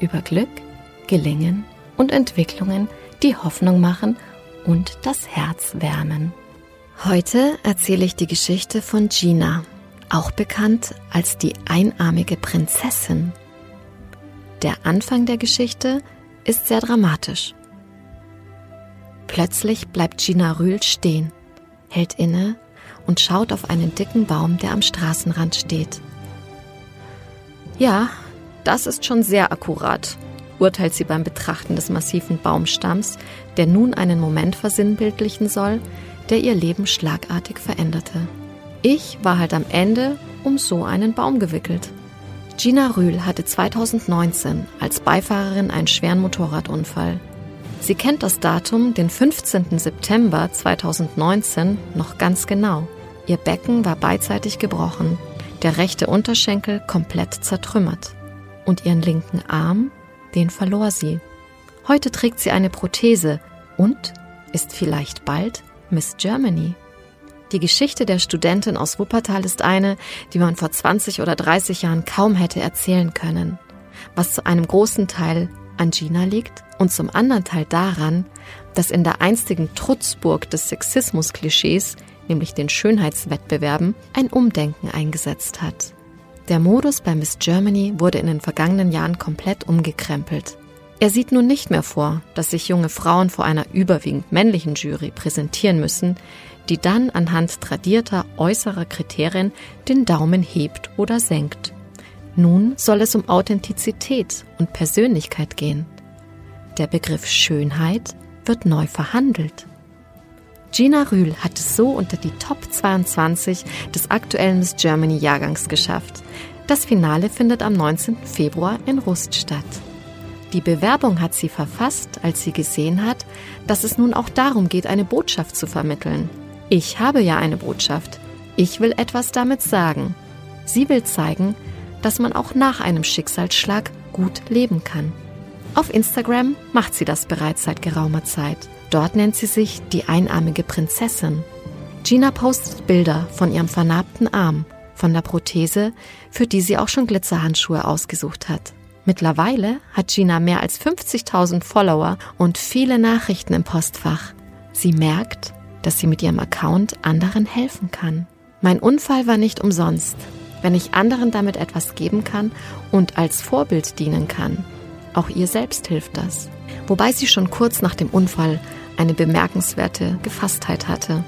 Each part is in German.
über Glück, Gelingen und Entwicklungen, die Hoffnung machen und das Herz wärmen. Heute erzähle ich die Geschichte von Gina, auch bekannt als die einarmige Prinzessin. Der Anfang der Geschichte ist sehr dramatisch. Plötzlich bleibt Gina Rühl stehen, hält inne und schaut auf einen dicken Baum, der am Straßenrand steht. Ja, das ist schon sehr akkurat, urteilt sie beim Betrachten des massiven Baumstamms, der nun einen Moment versinnbildlichen soll, der ihr Leben schlagartig veränderte. Ich war halt am Ende um so einen Baum gewickelt. Gina Rühl hatte 2019 als Beifahrerin einen schweren Motorradunfall. Sie kennt das Datum, den 15. September 2019, noch ganz genau. Ihr Becken war beidseitig gebrochen, der rechte Unterschenkel komplett zertrümmert und ihren linken Arm, den verlor sie. Heute trägt sie eine Prothese und ist vielleicht bald Miss Germany. Die Geschichte der Studentin aus Wuppertal ist eine, die man vor 20 oder 30 Jahren kaum hätte erzählen können, was zu einem großen Teil an Gina liegt und zum anderen Teil daran, dass in der einstigen Trutzburg des Sexismus-Klischees, nämlich den Schönheitswettbewerben, ein Umdenken eingesetzt hat. Der Modus bei Miss Germany wurde in den vergangenen Jahren komplett umgekrempelt. Er sieht nun nicht mehr vor, dass sich junge Frauen vor einer überwiegend männlichen Jury präsentieren müssen, die dann anhand tradierter äußerer Kriterien den Daumen hebt oder senkt. Nun soll es um Authentizität und Persönlichkeit gehen. Der Begriff Schönheit wird neu verhandelt. Gina Rühl hat es so unter die Top 22 des aktuellen Miss Germany Jahrgangs geschafft. Das Finale findet am 19. Februar in Rust statt. Die Bewerbung hat sie verfasst, als sie gesehen hat, dass es nun auch darum geht, eine Botschaft zu vermitteln. Ich habe ja eine Botschaft. Ich will etwas damit sagen. Sie will zeigen, dass man auch nach einem Schicksalsschlag gut leben kann. Auf Instagram macht sie das bereits seit geraumer Zeit. Dort nennt sie sich die einarmige Prinzessin. Gina postet Bilder von ihrem vernarbten Arm, von der Prothese, für die sie auch schon Glitzerhandschuhe ausgesucht hat. Mittlerweile hat Gina mehr als 50.000 Follower und viele Nachrichten im Postfach. Sie merkt, dass sie mit ihrem Account anderen helfen kann. Mein Unfall war nicht umsonst. Wenn ich anderen damit etwas geben kann und als Vorbild dienen kann, auch ihr selbst hilft das. Wobei sie schon kurz nach dem Unfall eine bemerkenswerte Gefasstheit hatte.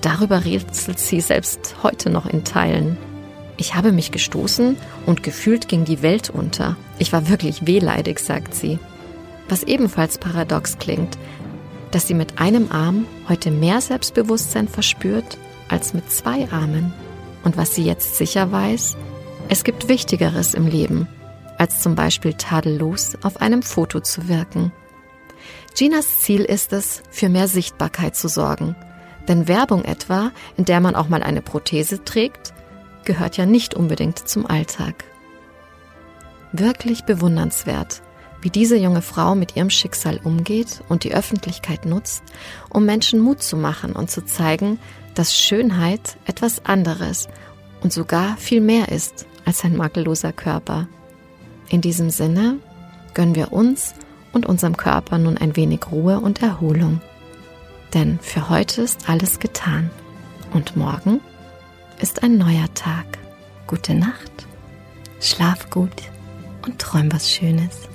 Darüber rätselt sie selbst heute noch in Teilen. Ich habe mich gestoßen und gefühlt ging die Welt unter. Ich war wirklich wehleidig, sagt sie. Was ebenfalls paradox klingt, dass sie mit einem Arm heute mehr Selbstbewusstsein verspürt als mit zwei Armen. Und was sie jetzt sicher weiß, es gibt Wichtigeres im Leben, als zum Beispiel tadellos auf einem Foto zu wirken. Ginas Ziel ist es, für mehr Sichtbarkeit zu sorgen. Denn Werbung etwa, in der man auch mal eine Prothese trägt, gehört ja nicht unbedingt zum Alltag. Wirklich bewundernswert, wie diese junge Frau mit ihrem Schicksal umgeht und die Öffentlichkeit nutzt, um Menschen Mut zu machen und zu zeigen, dass Schönheit etwas anderes und sogar viel mehr ist als ein makelloser Körper. In diesem Sinne gönnen wir uns und unserem Körper nun ein wenig Ruhe und Erholung. Denn für heute ist alles getan und morgen ist ein neuer Tag. Gute Nacht, schlaf gut und träum was Schönes.